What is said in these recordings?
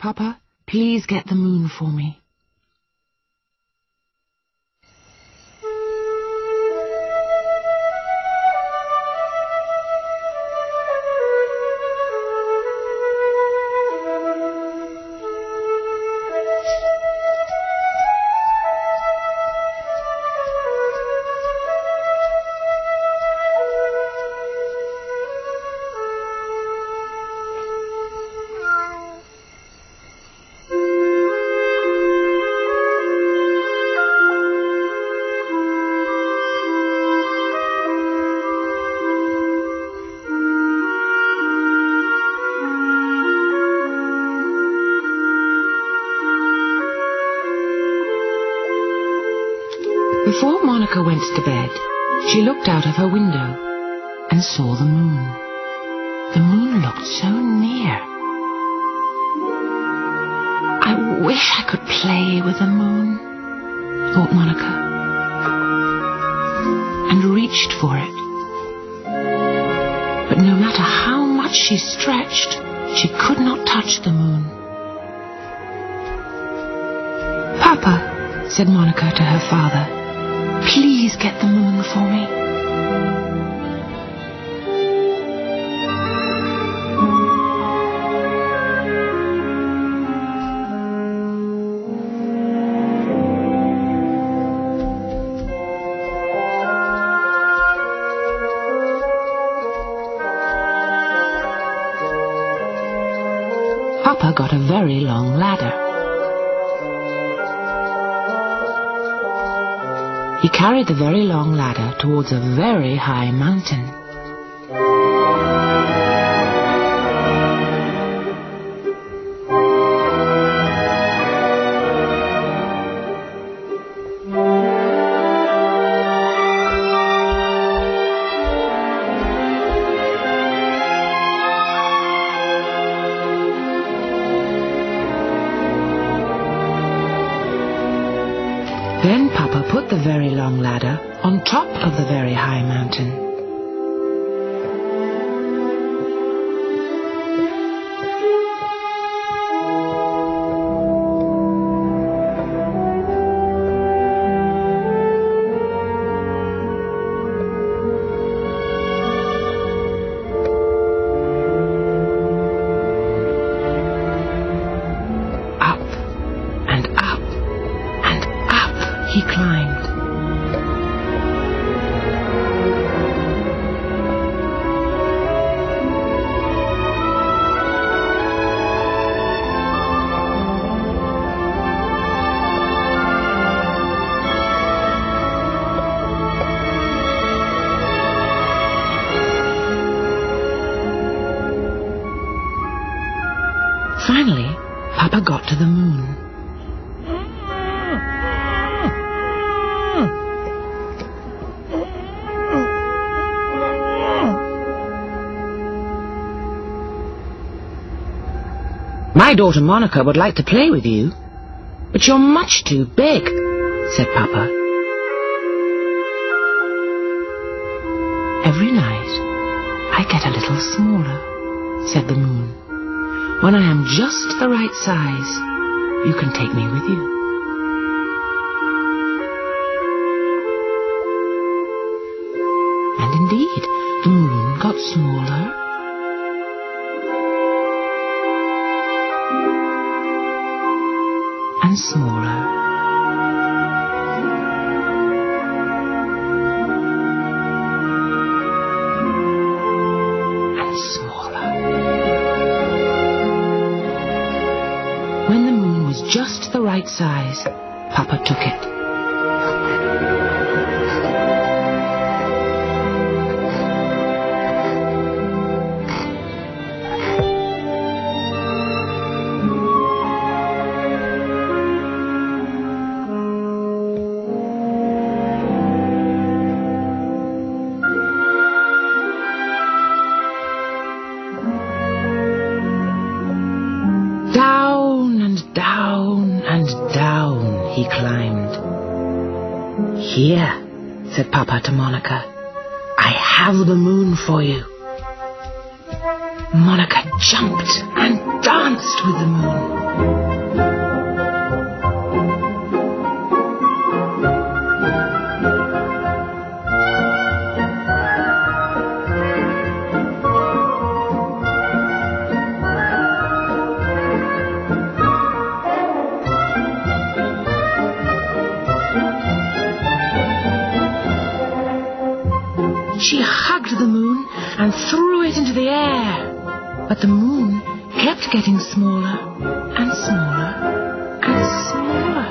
Papa, please get the moon for me. Monica went to bed, she looked out of her window and saw the moon. The moon looked so near. I wish I could play with the moon, thought Monica, and reached for it. But no matter how much she stretched, she could not touch the moon. Papa, said Monica to her father, Please get the moon for me. Papa got a very long ladder. He carried the very long ladder towards a very high mountain. Then Papa put the very long ladder on top of the very high mountain. Got to the moon. My daughter Monica would like to play with you, but you're much too big, said Papa. Every night, I get a little smaller, said the moon. When I am just the right size, you can take me with you. And indeed, the moon got smaller and smaller. When the moon was just the right size, Papa took it. Down he climbed. Here, said Papa to Monica, I have the moon for you. Monica jumped and danced with the moon. She hugged the moon and threw it into the air. But the moon kept getting smaller and smaller and smaller.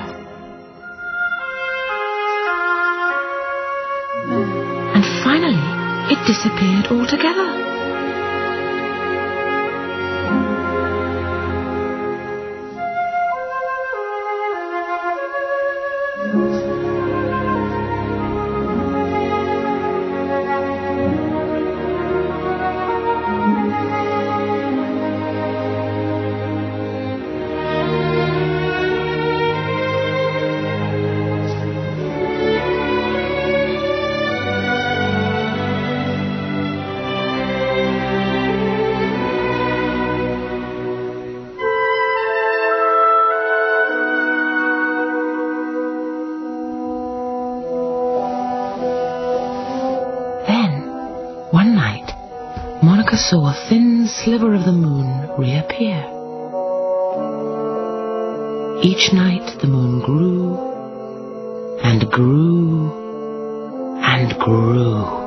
And finally, it disappeared altogether. Saw a thin sliver of the moon reappear. Each night the moon grew and grew and grew.